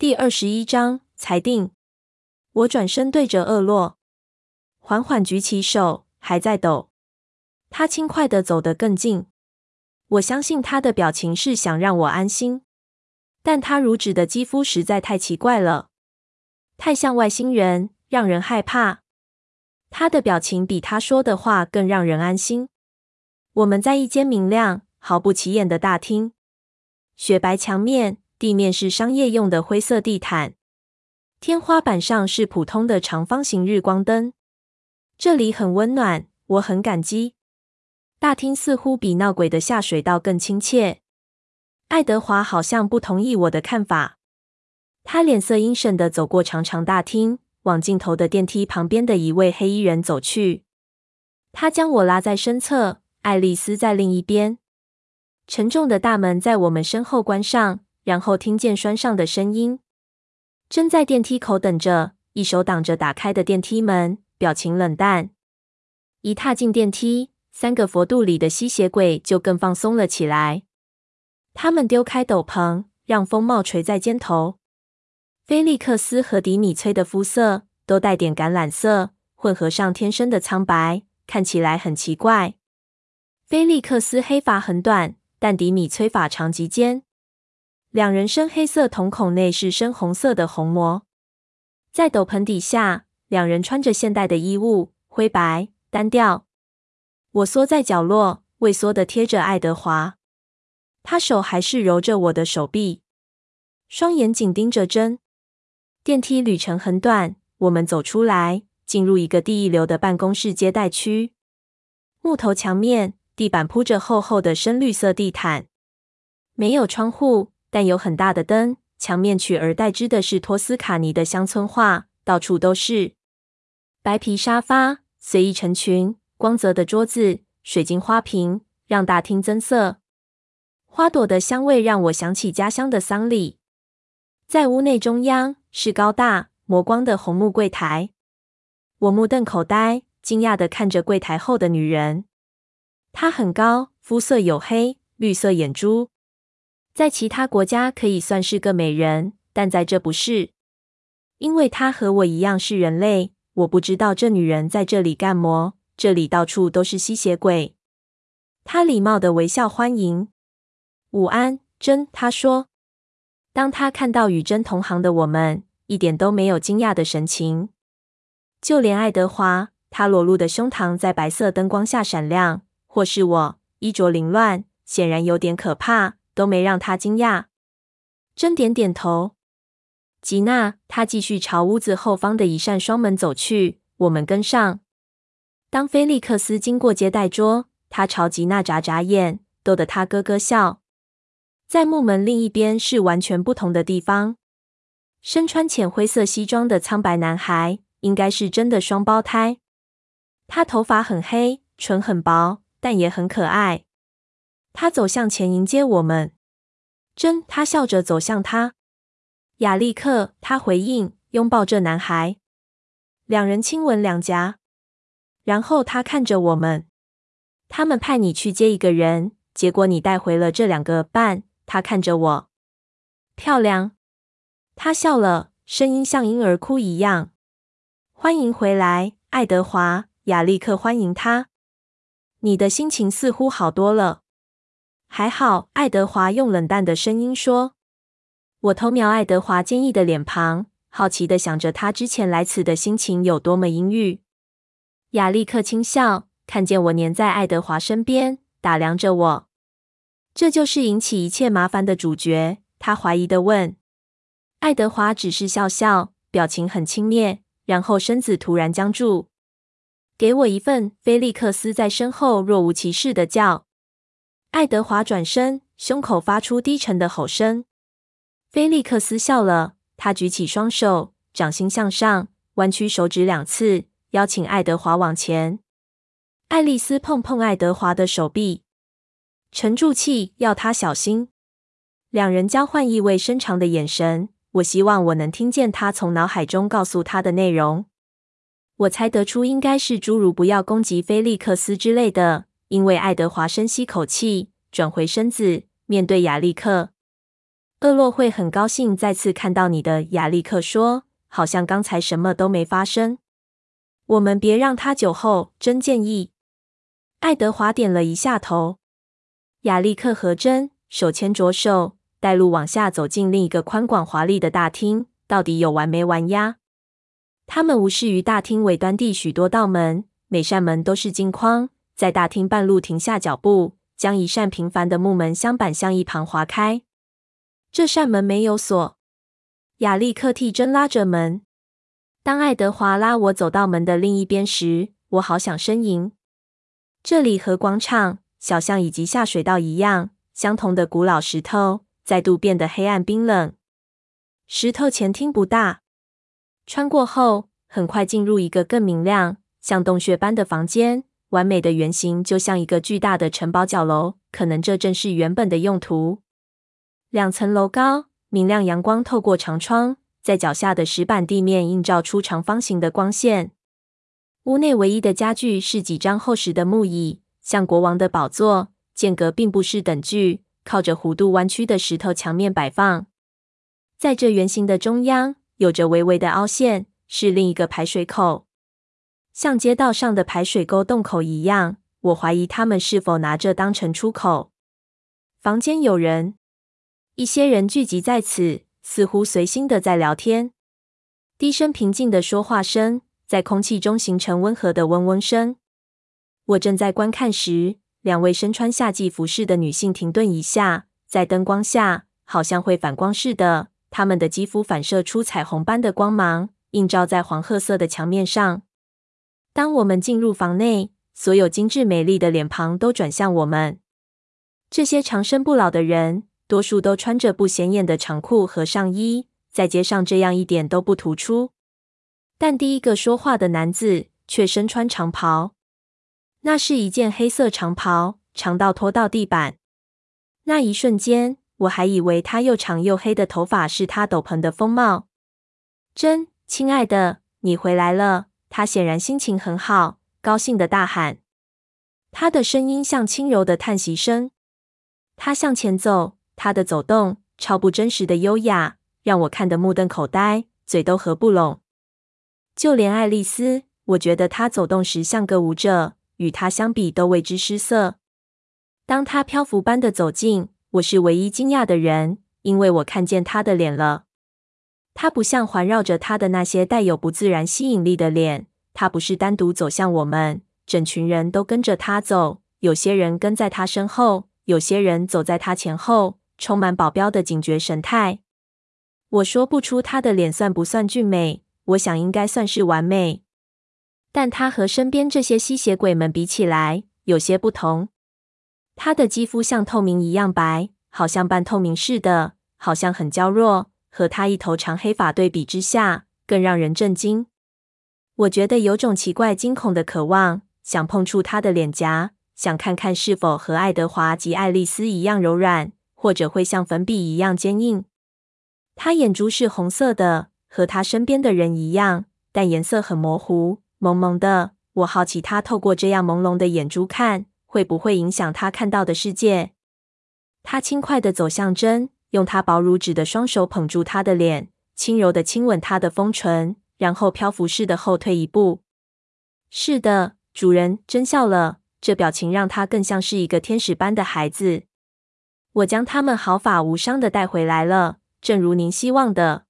第二十一章裁定。我转身对着厄洛，缓缓举起手，还在抖。他轻快地走得更近。我相信他的表情是想让我安心，但他如纸的肌肤实在太奇怪了，太像外星人，让人害怕。他的表情比他说的话更让人安心。我们在一间明亮、毫不起眼的大厅，雪白墙面，地面是商业用的灰色地毯，天花板上是普通的长方形日光灯。这里很温暖，我很感激。大厅似乎比闹鬼的下水道更亲切。爱德华好像不同意我的看法，他脸色阴沉地走过长长大厅，往尽头的电梯旁边的一位黑衣人走去。他将我拉在身侧，爱丽丝在另一边。沉重的大门在我们身后关上，然后听见拴上的声音。正在电梯口等着，一手挡着打开的电梯门，表情冷淡。一踏进电梯。三个佛肚里的吸血鬼就更放松了起来。他们丢开斗篷，让风帽垂在肩头。菲利克斯和迪米崔的肤色都带点橄榄色，混合上天生的苍白，看起来很奇怪。菲利克斯黑发很短，但迪米崔发长及肩。两人深黑色瞳孔内是深红色的虹膜。在斗篷底下，两人穿着现代的衣物，灰白单调。我缩在角落，畏缩地贴着爱德华，他手还是揉着我的手臂，双眼紧盯着针。电梯旅程很短，我们走出来，进入一个地一流的办公室接待区。木头墙面，地板铺着厚厚的深绿色地毯，没有窗户，但有很大的灯。墙面取而代之的是托斯卡尼的乡村画，到处都是白皮沙发，随意成群。光泽的桌子，水晶花瓶让大厅增色。花朵的香味让我想起家乡的桑礼。在屋内中央是高大磨光的红木柜台。我目瞪口呆，惊讶的看着柜台后的女人。她很高，肤色黝黑，绿色眼珠。在其他国家可以算是个美人，但在这不是，因为她和我一样是人类。我不知道这女人在这里干么。这里到处都是吸血鬼。他礼貌的微笑欢迎。午安，真。他说。当他看到与真同行的我们，一点都没有惊讶的神情。就连爱德华，他裸露的胸膛在白色灯光下闪亮，或是我衣着凌乱，显然有点可怕，都没让他惊讶。真点点头。吉娜，他继续朝屋子后方的一扇双门走去，我们跟上。当菲利克斯经过接待桌，他朝吉娜眨眨眼，逗得她咯咯笑。在木门另一边是完全不同的地方，身穿浅灰色西装的苍白男孩，应该是真的双胞胎。他头发很黑，唇很薄，但也很可爱。他走向前迎接我们，真，他笑着走向他。亚历克，他回应，拥抱这男孩，两人亲吻两颊。然后他看着我们，他们派你去接一个人，结果你带回了这两个伴。他看着我，漂亮。他笑了，声音像婴儿哭一样。欢迎回来，爱德华。亚历克欢迎他。你的心情似乎好多了。还好，爱德华用冷淡的声音说。我偷瞄爱德华坚毅的脸庞，好奇的想着他之前来此的心情有多么阴郁。亚历克轻笑，看见我黏在爱德华身边，打量着我。这就是引起一切麻烦的主角？他怀疑的问。爱德华只是笑笑，表情很轻蔑，然后身子突然僵住。给我一份。菲利克斯在身后若无其事的叫。爱德华转身，胸口发出低沉的吼声。菲利克斯笑了，他举起双手，掌心向上，弯曲手指两次。邀请爱德华往前。爱丽丝碰碰爱德华的手臂，沉住气，要他小心。两人交换意味深长的眼神。我希望我能听见他从脑海中告诉他的内容。我猜得出应该是诸如“不要攻击菲利克斯”之类的。因为爱德华深吸口气，转回身子，面对亚历克。厄洛会很高兴再次看到你的。”亚历克说，“好像刚才什么都没发生。”我们别让他酒后，真建议。爱德华点了一下头。亚历克和珍手牵着手，带路往下走进另一个宽广华丽的大厅。到底有完没完呀？他们无视于大厅尾端地许多道门，每扇门都是金框。在大厅半路停下脚步，将一扇平凡的木门镶板向一旁划开。这扇门没有锁。亚历克替珍拉着门。当爱德华拉我走到门的另一边时，我好想呻吟。这里和广场、小巷以及下水道一样，相同的古老石头再度变得黑暗冰冷。石头前厅不大，穿过后很快进入一个更明亮、像洞穴般的房间。完美的圆形，就像一个巨大的城堡角楼。可能这正是原本的用途。两层楼高，明亮阳光透过长窗。在脚下的石板地面映照出长方形的光线。屋内唯一的家具是几张厚实的木椅，像国王的宝座。间隔并不是等距，靠着弧度弯曲的石头墙面摆放。在这圆形的中央，有着微微的凹陷，是另一个排水口，像街道上的排水沟洞口一样。我怀疑他们是否拿这当成出口。房间有人，一些人聚集在此。似乎随心的在聊天，低声平静的说话声在空气中形成温和的嗡嗡声。我正在观看时，两位身穿夏季服饰的女性停顿一下，在灯光下好像会反光似的，她们的肌肤反射出彩虹般的光芒，映照在黄褐色的墙面上。当我们进入房内，所有精致美丽的脸庞都转向我们。这些长生不老的人。多数都穿着不显眼的长裤和上衣，在街上这样一点都不突出。但第一个说话的男子却身穿长袍，那是一件黑色长袍，长到拖到地板。那一瞬间，我还以为他又长又黑的头发是他斗篷的风帽。真，亲爱的，你回来了！他显然心情很好，高兴地大喊。他的声音像轻柔的叹息声。他向前走。他的走动超不真实的优雅，让我看得目瞪口呆，嘴都合不拢。就连爱丽丝，我觉得她走动时像个舞者，与她相比都为之失色。当她漂浮般的走近，我是唯一惊讶的人，因为我看见她的脸了。他不像环绕着他的那些带有不自然吸引力的脸，他不是单独走向我们，整群人都跟着他走，有些人跟在他身后，有些人走在他前后。充满保镖的警觉神态。我说不出他的脸算不算俊美，我想应该算是完美。但他和身边这些吸血鬼们比起来，有些不同。他的肌肤像透明一样白，好像半透明似的，好像很娇弱。和他一头长黑发对比之下，更让人震惊。我觉得有种奇怪惊恐的渴望，想碰触他的脸颊，想看看是否和爱德华及爱丽丝一样柔软。或者会像粉笔一样坚硬。他眼珠是红色的，和他身边的人一样，但颜色很模糊，蒙蒙的。我好奇他透过这样朦胧的眼珠看，会不会影响他看到的世界。他轻快地走向真，用他薄如纸的双手捧住他的脸，轻柔的亲吻他的丰唇，然后漂浮似的后退一步。是的，主人，真笑了，这表情让他更像是一个天使般的孩子。我将他们毫发无伤的带回来了，正如您希望的。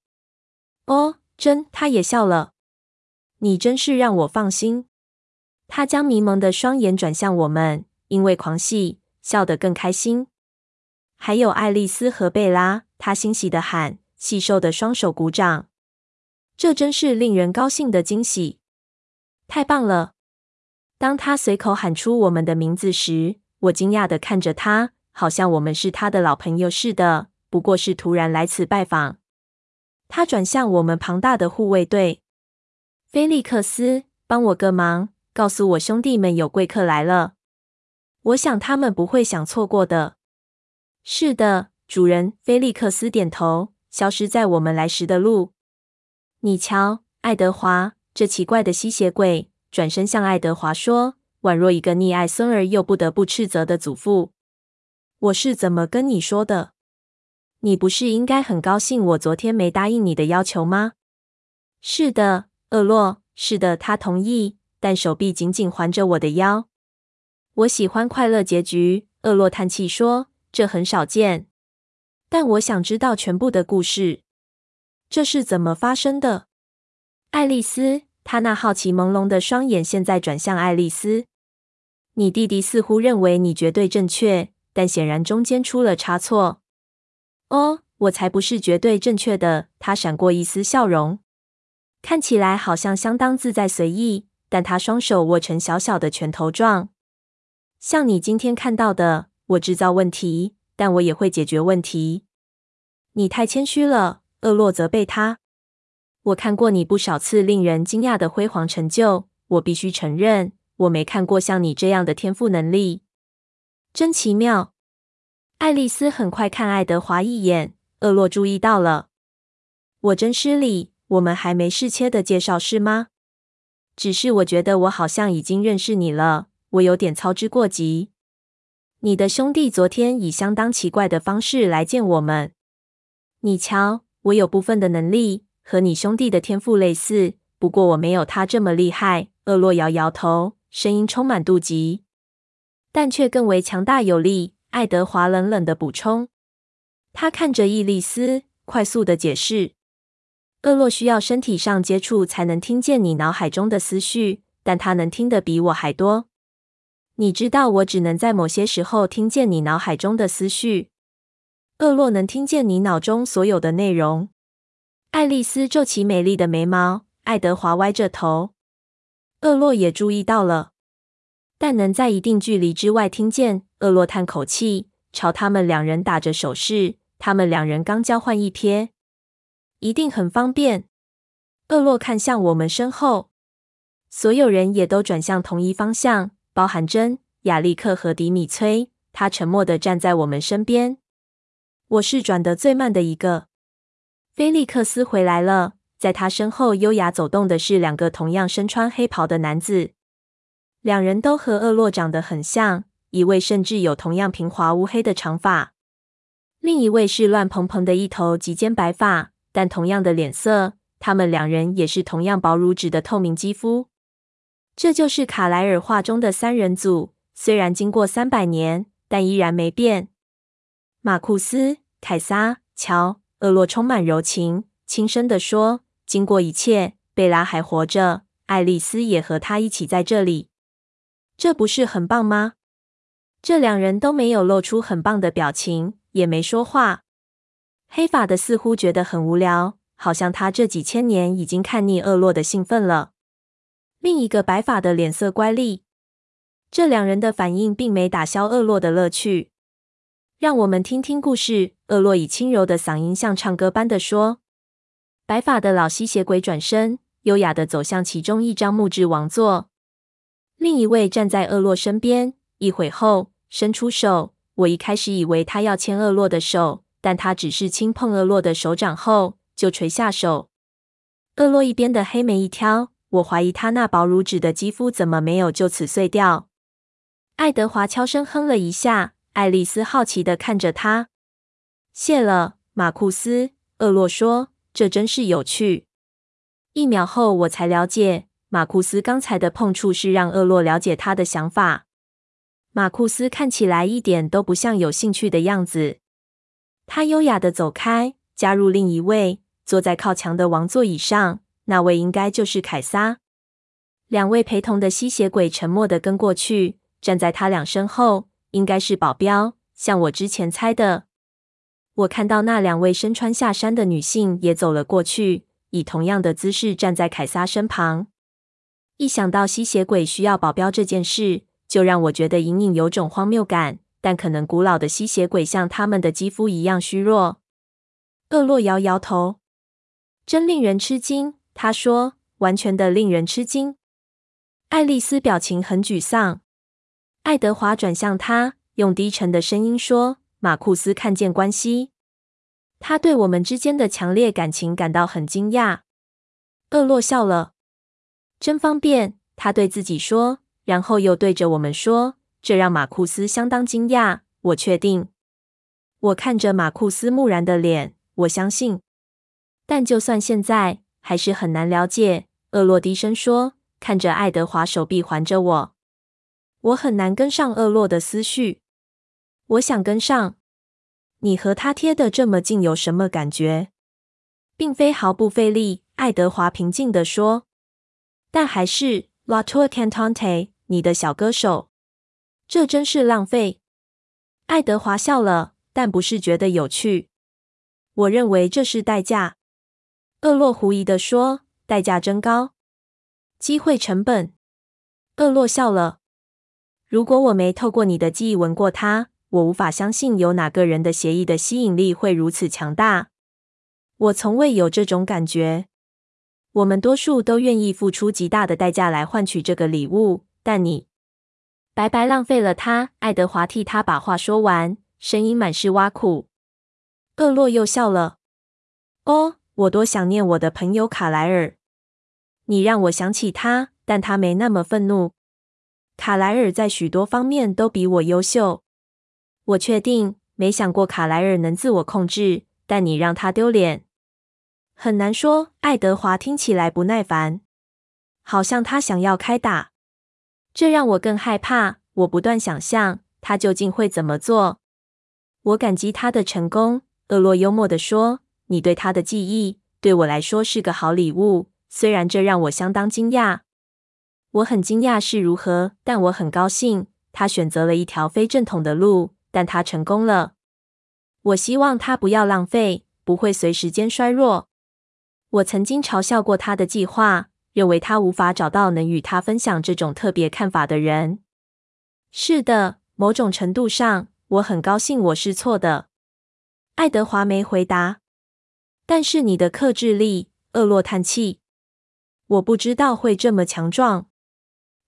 哦，真，他也笑了。你真是让我放心。他将迷蒙的双眼转向我们，因为狂喜，笑得更开心。还有爱丽丝和贝拉，他欣喜地喊，细瘦的双手鼓掌。这真是令人高兴的惊喜。太棒了！当他随口喊出我们的名字时，我惊讶地看着他。好像我们是他的老朋友似的，不过是突然来此拜访。他转向我们庞大的护卫队，菲利克斯，帮我个忙，告诉我兄弟们有贵客来了。我想他们不会想错过的。是的，主人。菲利克斯点头，消失在我们来时的路。你瞧，爱德华，这奇怪的吸血鬼，转身向爱德华说，宛若一个溺爱孙儿又不得不斥责的祖父。我是怎么跟你说的？你不是应该很高兴我昨天没答应你的要求吗？是的，厄洛，是的，他同意，但手臂紧紧环着我的腰。我喜欢快乐结局，厄洛叹气说，这很少见。但我想知道全部的故事。这是怎么发生的？爱丽丝，她那好奇朦胧的双眼现在转向爱丽丝。你弟弟似乎认为你绝对正确，但显然中间出了差错。哦，我才不是绝对正确的。他闪过一丝笑容，看起来好像相当自在随意，但他双手握成小小的拳头状。像你今天看到的，我制造问题，但我也会解决问题。你太谦虚了，厄洛责备他。我看过你不少次令人惊讶的辉煌成就，我必须承认。我没看过像你这样的天赋能力，真奇妙。爱丽丝很快看爱德华一眼，厄洛注意到了。我真失礼，我们还没适切的介绍是吗？只是我觉得我好像已经认识你了，我有点操之过急。你的兄弟昨天以相当奇怪的方式来见我们。你瞧，我有部分的能力和你兄弟的天赋类似，不过我没有他这么厉害。厄洛摇摇头。声音充满妒忌，但却更为强大有力。爱德华冷冷的补充。他看着伊丽丝，快速的解释：“厄洛需要身体上接触才能听见你脑海中的思绪，但他能听得比我还多。你知道，我只能在某些时候听见你脑海中的思绪。厄洛能听见你脑中所有的内容。”爱丽丝皱起美丽的眉毛，爱德华歪着头。厄洛也注意到了，但能在一定距离之外听见。厄洛叹口气，朝他们两人打着手势。他们两人刚交换一瞥，一定很方便。厄洛看向我们身后，所有人也都转向同一方向，包含真、亚历克和迪米崔。他沉默地站在我们身边。我是转得最慢的一个。菲利克斯回来了。在他身后优雅走动的是两个同样身穿黑袍的男子，两人都和厄洛长得很像，一位甚至有同样平滑乌黑的长发，另一位是乱蓬蓬的一头及肩白发，但同样的脸色。他们两人也是同样薄如纸的透明肌肤。这就是卡莱尔画中的三人组，虽然经过三百年，但依然没变。马库斯、凯撒、乔，厄洛充满柔情，轻声地说。经过一切，贝拉还活着，爱丽丝也和她一起在这里。这不是很棒吗？这两人都没有露出很棒的表情，也没说话。黑发的似乎觉得很无聊，好像他这几千年已经看腻厄洛的兴奋了。另一个白发的脸色乖戾。这两人的反应并没打消厄洛的乐趣。让我们听听故事。厄洛以轻柔的嗓音像唱歌般的说。白发的老吸血鬼转身，优雅的走向其中一张木质王座。另一位站在厄洛身边，一会后伸出手。我一开始以为他要牵厄洛的手，但他只是轻碰厄洛的手掌后就垂下手。厄洛一边的黑眉一挑，我怀疑他那薄如纸的肌肤怎么没有就此碎掉。爱德华悄声哼了一下，爱丽丝好奇地看着他。谢了，马库斯。厄洛说。这真是有趣。一秒后，我才了解马库斯刚才的碰触是让厄洛了解他的想法。马库斯看起来一点都不像有兴趣的样子。他优雅的走开，加入另一位坐在靠墙的王座椅上。那位应该就是凯撒。两位陪同的吸血鬼沉默地跟过去，站在他俩身后，应该是保镖，像我之前猜的。我看到那两位身穿下衫的女性也走了过去，以同样的姿势站在凯撒身旁。一想到吸血鬼需要保镖这件事，就让我觉得隐隐有种荒谬感。但可能古老的吸血鬼像他们的肌肤一样虚弱。厄洛摇摇头，真令人吃惊。他说：“完全的令人吃惊。”爱丽丝表情很沮丧。爱德华转向他，用低沉的声音说。马库斯看见关系，他对我们之间的强烈感情感到很惊讶。厄洛笑了，真方便，他对自己说，然后又对着我们说，这让马库斯相当惊讶。我确定，我看着马库斯木然的脸，我相信。但就算现在，还是很难了解。厄洛低声说，看着爱德华手臂环着我，我很难跟上厄洛的思绪。我想跟上。你和他贴得这么近，有什么感觉？并非毫不费力。爱德华平静地说。但还是 La Tour Cantante，你的小歌手，这真是浪费。爱德华笑了，但不是觉得有趣。我认为这是代价。厄洛狐疑地说：“代价真高，机会成本。”厄洛笑了。如果我没透过你的记忆闻过它，我无法相信有哪个人的协议的吸引力会如此强大。我从未有这种感觉。我们多数都愿意付出极大的代价来换取这个礼物，但你白白浪费了它。爱德华替他把话说完，声音满是挖苦。厄洛又笑了。哦，我多想念我的朋友卡莱尔。你让我想起他，但他没那么愤怒。卡莱尔在许多方面都比我优秀。我确定，没想过卡莱尔能自我控制，但你让他丢脸。很难说。爱德华听起来不耐烦，好像他想要开打。这让我更害怕。我不断想象他究竟会怎么做。我感激他的成功。厄洛幽默地说：“你对他的记忆，对我来说是个好礼物，虽然这让我相当惊讶。我很惊讶是如何，但我很高兴他选择了一条非正统的路，但他成功了。我希望他不要浪费，不会随时间衰弱。”我曾经嘲笑过他的计划，认为他无法找到能与他分享这种特别看法的人。是的，某种程度上，我很高兴我是错的。爱德华没回答。但是你的克制力，厄洛叹气。我不知道会这么强壮，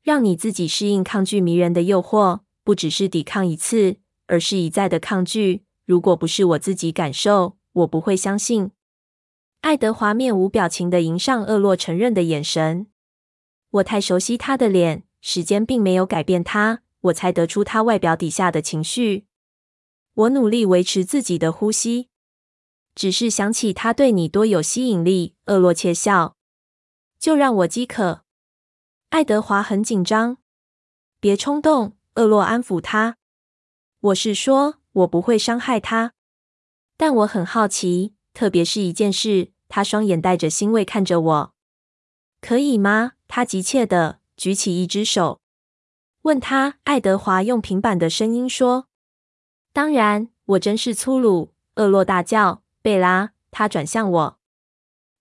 让你自己适应抗拒迷人的诱惑，不只是抵抗一次，而是一再的抗拒。如果不是我自己感受，我不会相信。爱德华面无表情的迎上厄洛承认的眼神。我太熟悉他的脸，时间并没有改变他。我猜得出他外表底下的情绪。我努力维持自己的呼吸，只是想起他对你多有吸引力。厄洛窃笑，就让我饥渴。爱德华很紧张，别冲动。厄洛安抚他。我是说，我不会伤害他，但我很好奇。特别是一件事，他双眼带着欣慰看着我。可以吗？他急切地举起一只手，问他。爱德华用平板的声音说：“当然，我真是粗鲁。”厄洛大叫：“贝拉！”他转向我。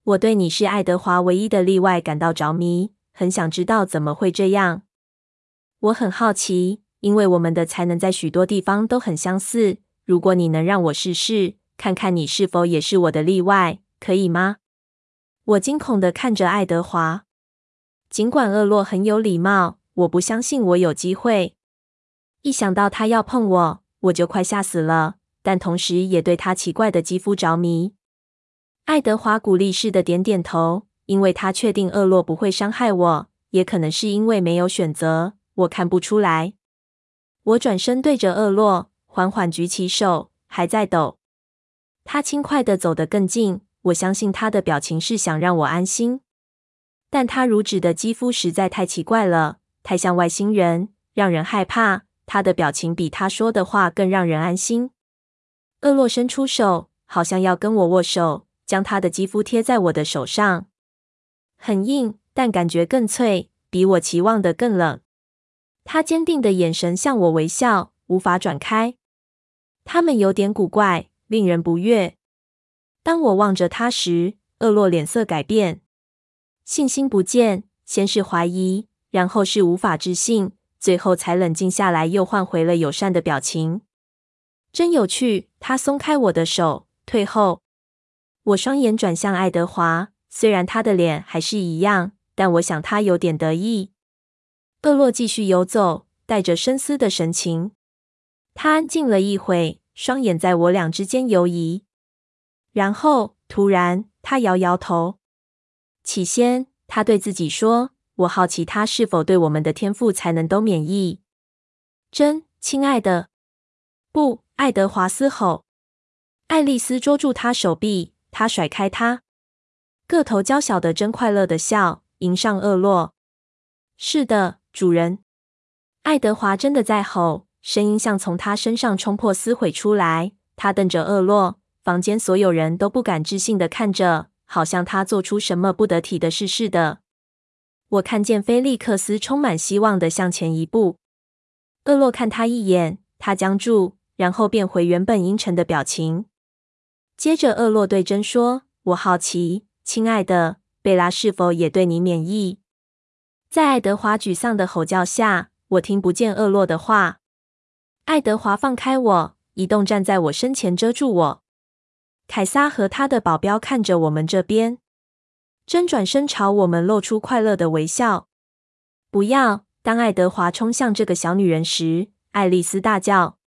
我对你是爱德华唯一的例外感到着迷，很想知道怎么会这样。我很好奇，因为我们的才能在许多地方都很相似。如果你能让我试试。看看你是否也是我的例外，可以吗？我惊恐的看着爱德华。尽管厄洛很有礼貌，我不相信我有机会。一想到他要碰我，我就快吓死了。但同时也对他奇怪的肌肤着迷。爱德华鼓励似的点点头，因为他确定厄洛不会伤害我，也可能是因为没有选择。我看不出来。我转身对着厄洛，缓缓举起手，还在抖。他轻快的走得更近，我相信他的表情是想让我安心，但他如纸的肌肤实在太奇怪了，太像外星人，让人害怕。他的表情比他说的话更让人安心。厄洛伸出手，好像要跟我握手，将他的肌肤贴在我的手上，很硬，但感觉更脆，比我期望的更冷。他坚定的眼神向我微笑，无法转开。他们有点古怪。令人不悦。当我望着他时，厄洛脸色改变，信心不见，先是怀疑，然后是无法置信，最后才冷静下来，又换回了友善的表情。真有趣。他松开我的手，退后。我双眼转向爱德华，虽然他的脸还是一样，但我想他有点得意。厄洛继续游走，带着深思的神情。他安静了一会。双眼在我俩之间游移，然后突然，他摇摇头。起先，他对自己说：“我好奇他是否对我们的天赋才能都免疫。”真，亲爱的，不，爱德华嘶吼。爱丽丝捉住他手臂，他甩开他。个头娇小的真快乐的笑，迎上厄洛。是的，主人。爱德华真的在吼，声音像从他身上冲破撕毁出来。他瞪着厄洛，房间所有人都不敢置信的看着，好像他做出什么不得体的事似的。我看见菲利克斯充满希望的向前一步。厄洛看他一眼，他僵住，然后变回原本阴沉的表情。接着，厄洛对珍说：“我好奇，亲爱的贝拉是否也对你免疫？”在爱德华沮丧的吼叫下，我听不见厄洛的话。爱德华放开我，移动站在我身前遮住我。凯撒和他的保镖看着我们这边。珍转身朝我们露出快乐的微笑。不要！当爱德华冲向这个小女人时，爱丽丝大叫。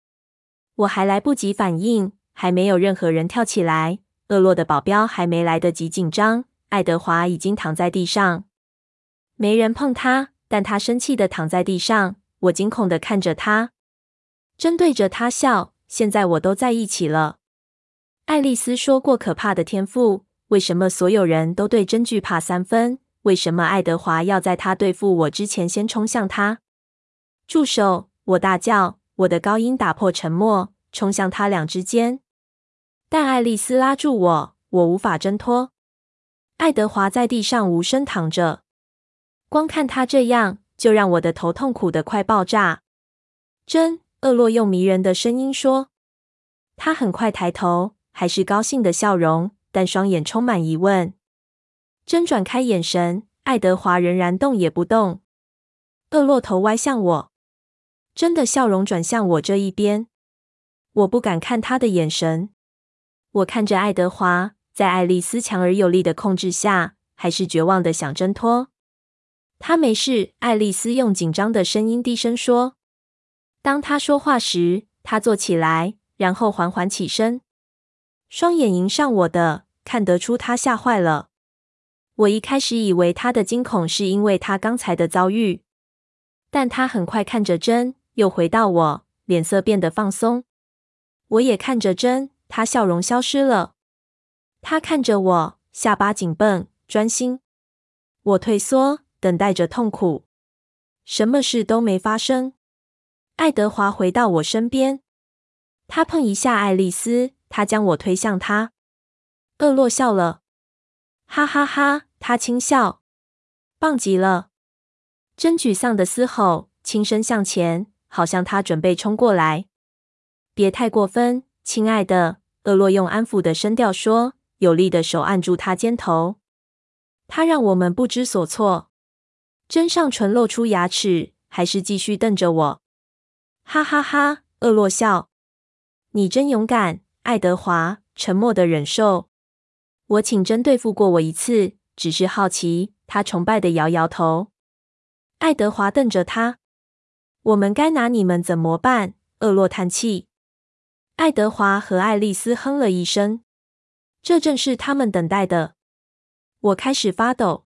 我还来不及反应，还没有任何人跳起来。厄洛的保镖还没来得及紧张，爱德华已经躺在地上。没人碰他，但他生气地躺在地上。我惊恐地看着他，针对着他笑。现在我都在一起了。爱丽丝说过可怕的天赋。为什么所有人都对珍惧怕三分？为什么爱德华要在他对付我之前先冲向他？住手！我大叫，我的高音打破沉默，冲向他俩之间。但爱丽丝拉住我，我无法挣脱。爱德华在地上无声躺着，光看他这样，就让我的头痛苦得快爆炸。真，厄洛用迷人的声音说。他很快抬头，还是高兴的笑容。但双眼充满疑问。真转开眼神，爱德华仍然动也不动。厄洛头歪向我，真的笑容转向我这一边。我不敢看他的眼神。我看着爱德华，在爱丽丝强而有力的控制下，还是绝望的想挣脱。他没事，爱丽丝用紧张的声音低声说。当他说话时，他坐起来，然后缓缓起身。双眼迎上我的，看得出他吓坏了。我一开始以为他的惊恐是因为他刚才的遭遇，但他很快看着真，又回到我，脸色变得放松。我也看着真，他笑容消失了。他看着我，下巴紧绷，专心。我退缩，等待着痛苦。什么事都没发生。爱德华回到我身边，他碰一下爱丽丝。他将我推向他，厄洛笑了，哈哈哈哈！他轻笑，棒极了！真沮丧的嘶吼，轻声向前，好像他准备冲过来。别太过分，亲爱的，厄洛用安抚的声调说，有力的手按住他肩头。他让我们不知所措。真上唇露出牙齿，还是继续瞪着我，哈哈哈哈！厄洛笑，你真勇敢。爱德华沉默的忍受。我请真对付过我一次，只是好奇。他崇拜的摇摇头。爱德华瞪着他。我们该拿你们怎么办？厄洛叹气。爱德华和爱丽丝哼了一声。这正是他们等待的。我开始发抖。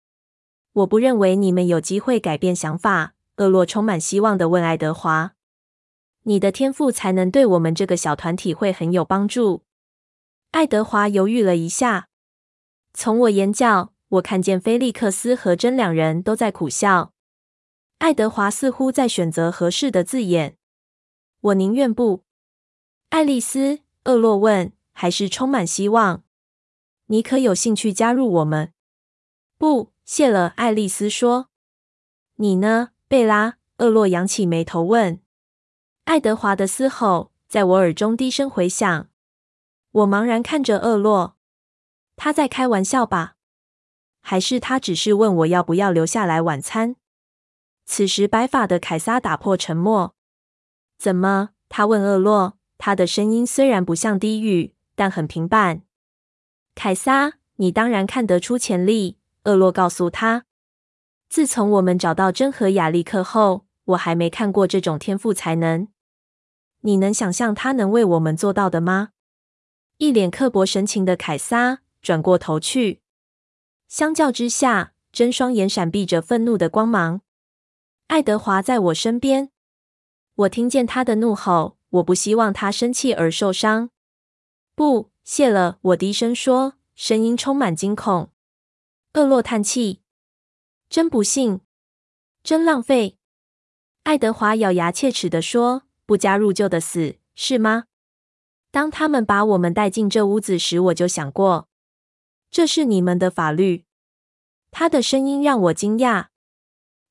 我不认为你们有机会改变想法。厄洛充满希望的问爱德华。你的天赋才能对我们这个小团体会很有帮助。爱德华犹豫了一下。从我眼角，我看见菲利克斯和珍两人都在苦笑。爱德华似乎在选择合适的字眼。我宁愿不。爱丽丝，厄洛问，还是充满希望。你可有兴趣加入我们？不，谢了。爱丽丝说。你呢，贝拉？厄洛扬起眉头问。爱德华的嘶吼在我耳中低声回响。我茫然看着厄洛，他在开玩笑吧？还是他只是问我要不要留下来晚餐？此时，白发的凯撒打破沉默。怎么？他问厄洛，他的声音虽然不像低语，但很平板。凯撒，你当然看得出潜力。厄洛告诉他，自从我们找到真和亚历克后，我还没看过这种天赋才能。你能想象他能为我们做到的吗？一脸刻薄神情的凯撒转过头去。相较之下，真双眼闪避着愤怒的光芒。爱德华在我身边，我听见他的怒吼。我不希望他生气而受伤。不，谢了。”我低声说，声音充满惊恐。厄洛叹气：“真不幸，真浪费。”爱德华咬牙切齿地说：“不加入就得死，是吗？”当他们把我们带进这屋子时，我就想过，这是你们的法律。他的声音让我惊讶，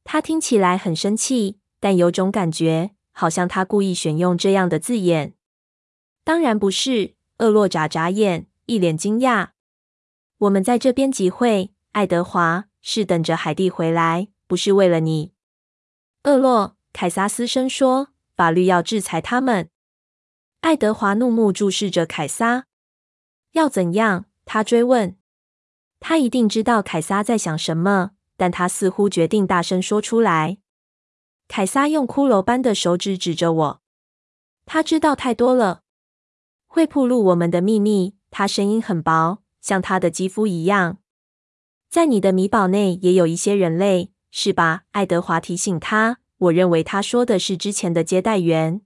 他听起来很生气，但有种感觉，好像他故意选用这样的字眼。当然不是，厄洛眨眨眼，一脸惊讶。我们在这边集会，爱德华，是等着海蒂回来，不是为了你。厄洛，凯撒嘶声说：“法律要制裁他们。”爱德华怒目注视着凯撒。要怎样？他追问。他一定知道凯撒在想什么，但他似乎决定大声说出来。凯撒用骷髅般的手指指着我。他知道太多了。会暴露我们的秘密。他声音很薄，像他的肌肤一样。在你的米堡内也有一些人类，是吧？爱德华提醒他。我认为他说的是之前的接待员。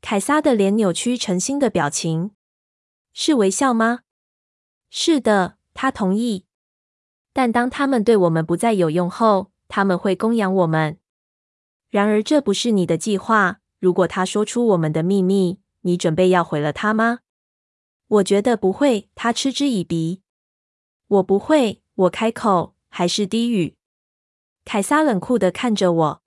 凯撒的脸扭曲成新的表情。是微笑吗？是的，他同意。但当他们对我们不再有用后，他们会供养我们。然而，这不是你的计划。如果他说出我们的秘密，你准备要毁了他吗？我觉得不会。他嗤之以鼻。我不会。我开口，还是低语。凯撒冷酷地看着我。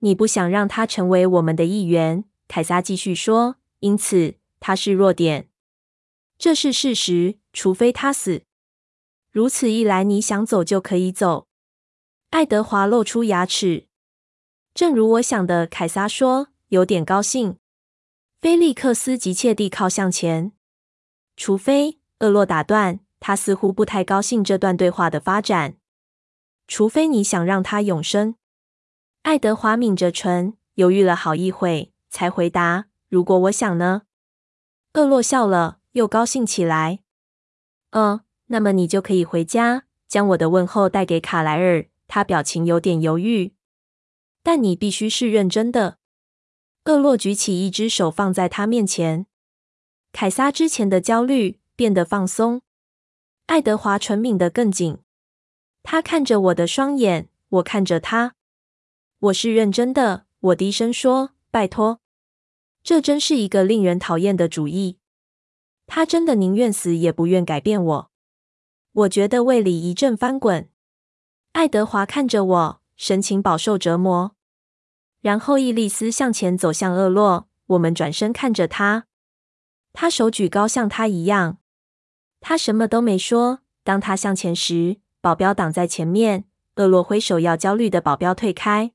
你不想让他成为我们的一员。凯撒继续说。因此，他是弱点。这是事实，除非他死。如此一来，你想走就可以走。爱德华露出牙齿。正如我想的，凯撒说，有点高兴。菲利克斯急切地靠向前。除非，厄洛打断，他似乎不太高兴这段对话的发展。除非你想让他永生。爱德华抿着唇，犹豫了好一会，才回答：“如果我想呢？”厄洛笑了，又高兴起来。“嗯，那么你就可以回家，将我的问候带给卡莱尔。”他表情有点犹豫。“但你必须是认真的。”厄洛举起一只手放在他面前。凯撒之前的焦虑变得放松。爱德华唇抿得更紧。他看着我的双眼，我看着他。我是认真的，我低声说：“拜托。”这真是一个令人讨厌的主意。他真的宁愿死也不愿改变我。我觉得胃里一阵翻滚。爱德华看着我，神情饱受折磨。然后伊丽丝向前走向厄洛，我们转身看着他。他手举高，像他一样。他什么都没说。当他向前时，保镖挡在前面。厄洛挥手要焦虑的保镖退开。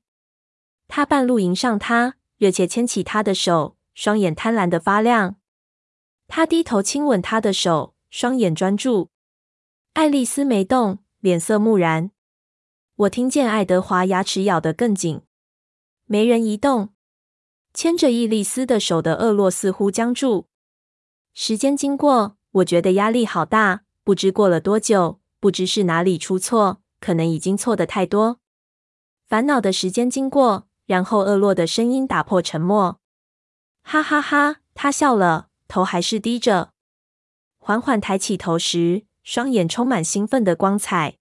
他半路迎上他，热切牵起他的手，双眼贪婪的发亮。他低头亲吻他的手，双眼专注。爱丽丝没动，脸色木然。我听见爱德华牙齿咬得更紧。没人移动。牵着伊丽丝的手的厄洛似乎僵住。时间经过，我觉得压力好大。不知过了多久，不知是哪里出错，可能已经错得太多。烦恼的时间经过。然后，厄洛的声音打破沉默：“哈哈哈！”他笑了，头还是低着。缓缓抬起头时，双眼充满兴奋的光彩。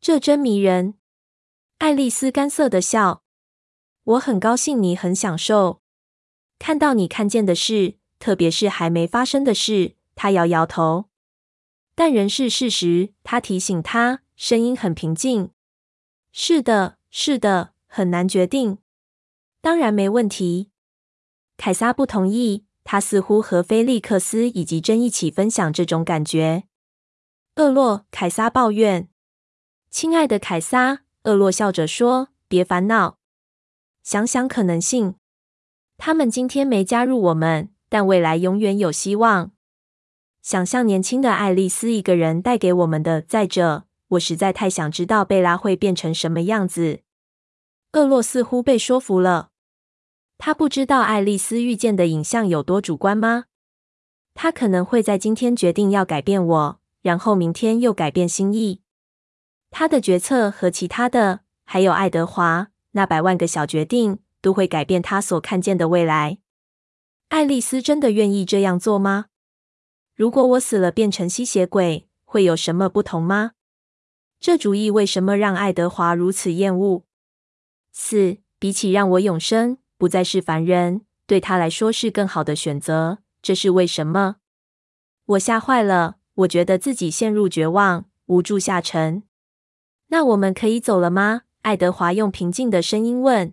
这真迷人。爱丽丝干涩的笑。我很高兴你很享受看到你看见的事，特别是还没发生的事。他摇摇头。但仍是事实。他提醒他，声音很平静：“是的，是的。”很难决定，当然没问题。凯撒不同意，他似乎和菲利克斯以及珍一起分享这种感觉。厄洛，凯撒抱怨。亲爱的凯撒，厄洛笑着说：“别烦恼，想想可能性。他们今天没加入我们，但未来永远有希望。想象年轻的爱丽丝一个人带给我们的。再者，我实在太想知道贝拉会变成什么样子。”厄洛似乎被说服了。他不知道爱丽丝遇见的影像有多主观吗？他可能会在今天决定要改变我，然后明天又改变心意。他的决策和其他的，还有爱德华那百万个小决定，都会改变他所看见的未来。爱丽丝真的愿意这样做吗？如果我死了变成吸血鬼，会有什么不同吗？这主意为什么让爱德华如此厌恶？四，比起让我永生，不再是凡人，对他来说是更好的选择。这是为什么？我吓坏了，我觉得自己陷入绝望，无助下沉。那我们可以走了吗？爱德华用平静的声音问。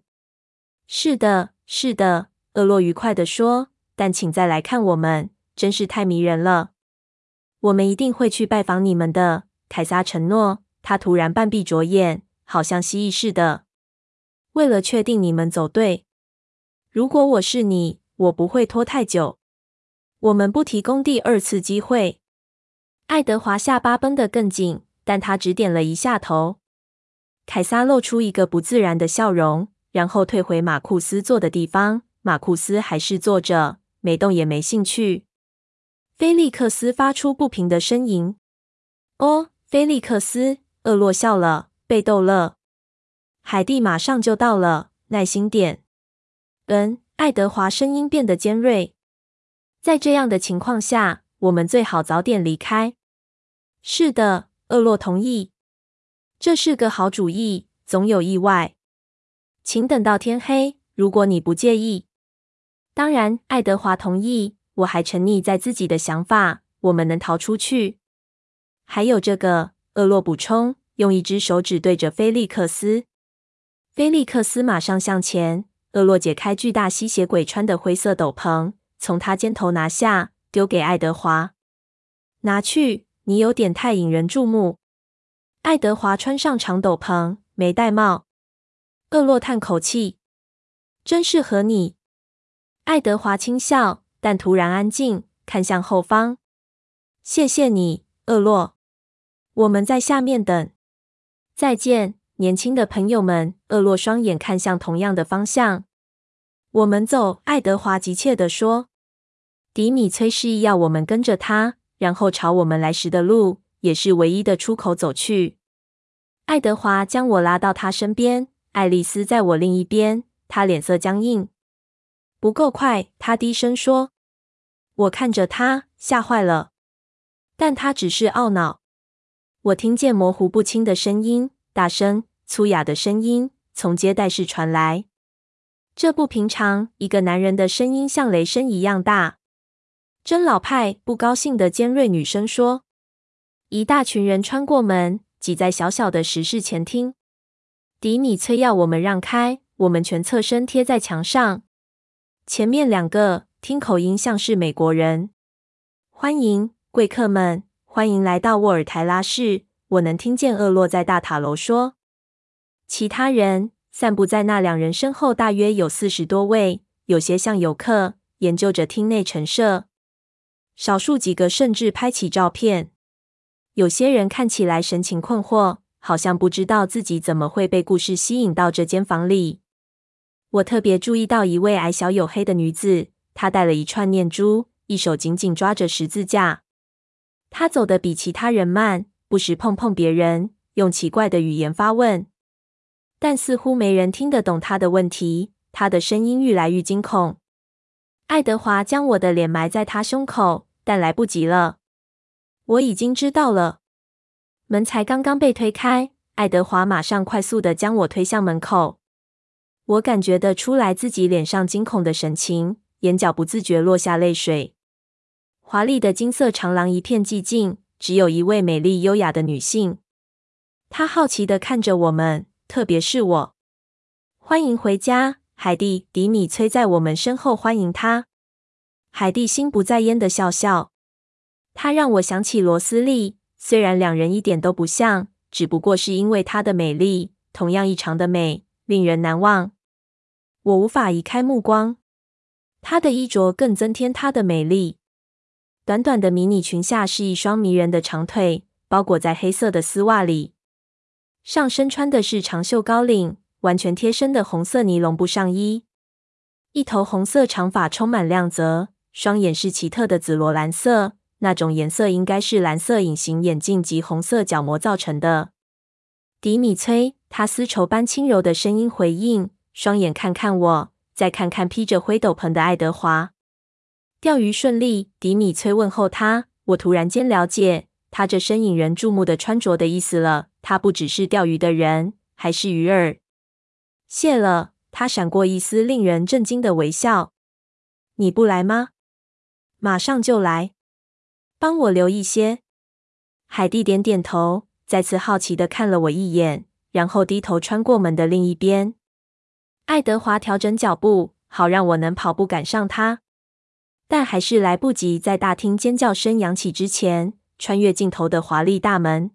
是的，是的，厄洛愉快地说。但请再来看我们，真是太迷人了。我们一定会去拜访你们的，凯撒承诺。他突然半闭着眼，好像蜥蜴似的。为了确定你们走对，如果我是你，我不会拖太久。我们不提供第二次机会。爱德华下巴绷得更紧，但他只点了一下头。凯撒露出一个不自然的笑容，然后退回马库斯坐的地方。马库斯还是坐着。没动也没兴趣。菲利克斯发出不平的呻吟。哦，菲利克斯，厄洛笑了，被逗乐。海蒂马上就到了，耐心点。嗯，爱德华声音变得尖锐。在这样的情况下，我们最好早点离开。是的，厄洛同意。这是个好主意，总有意外。请等到天黑，如果你不介意。当然，爱德华同意。我还沉溺在自己的想法，我们能逃出去。还有这个，厄洛补充，用一只手指对着菲利克斯。菲利克斯马上向前。厄洛解开巨大吸血鬼穿的灰色斗篷，从他肩头拿下，丢给爱德华。拿去，你有点太引人注目。爱德华穿上长斗篷，没戴帽。厄洛叹口气，真适合你。爱德华轻笑，但突然安静，看向后方。谢谢你，厄洛。我们在下面等。再见，年轻的朋友们。厄洛双眼看向同样的方向。我们走，爱德华急切地说。迪米崔示意要我们跟着他，然后朝我们来时的路，也是唯一的出口走去。爱德华将我拉到他身边，爱丽丝在我另一边，她脸色僵硬。不够快，他低声说。我看着他，吓坏了，但他只是懊恼。我听见模糊不清的声音，大声、粗哑的声音从接待室传来。这不平常，一个男人的声音像雷声一样大。真老派，不高兴的尖锐女声说。一大群人穿过门，挤在小小的石室前厅。迪米催要我们让开，我们全侧身贴在墙上。前面两个听口音像是美国人。欢迎贵客们，欢迎来到沃尔台拉市。我能听见厄洛在大塔楼说。其他人散布在那两人身后，大约有四十多位，有些像游客，研究着厅内陈设。少数几个甚至拍起照片。有些人看起来神情困惑，好像不知道自己怎么会被故事吸引到这间房里。我特别注意到一位矮小黝黑的女子，她戴了一串念珠，一手紧紧抓着十字架。她走得比其他人慢，不时碰碰别人，用奇怪的语言发问，但似乎没人听得懂她的问题。她的声音愈来愈惊恐。爱德华将我的脸埋在他胸口，但来不及了。我已经知道了。门才刚刚被推开，爱德华马上快速地将我推向门口。我感觉得出来自己脸上惊恐的神情，眼角不自觉落下泪水。华丽的金色长廊一片寂静，只有一位美丽优雅的女性。她好奇的看着我们，特别是我。欢迎回家，海蒂。迪米崔在我们身后欢迎她。海蒂心不在焉的笑笑。她让我想起罗斯利，虽然两人一点都不像，只不过是因为她的美丽，同样异常的美。令人难忘，我无法移开目光。她的衣着更增添她的美丽。短短的迷你裙下是一双迷人的长腿，包裹在黑色的丝袜里。上身穿的是长袖高领、完全贴身的红色尼龙布上衣。一头红色长发充满亮泽，双眼是奇特的紫罗兰色，那种颜色应该是蓝色隐形眼镜及红色角膜造成的。迪米崔。他丝绸般轻柔的声音回应，双眼看看我，再看看披着灰斗篷的爱德华。钓鱼顺利，迪米崔问候他，我突然间了解他这身引人注目的穿着的意思了。他不只是钓鱼的人，还是鱼饵。谢了。他闪过一丝令人震惊的微笑。你不来吗？马上就来。帮我留一些。海蒂点点头，再次好奇的看了我一眼，然后低头穿过门的另一边。爱德华调整脚步，好让我能跑步赶上他，但还是来不及在大厅尖叫声响起之前穿越尽头的华丽大门。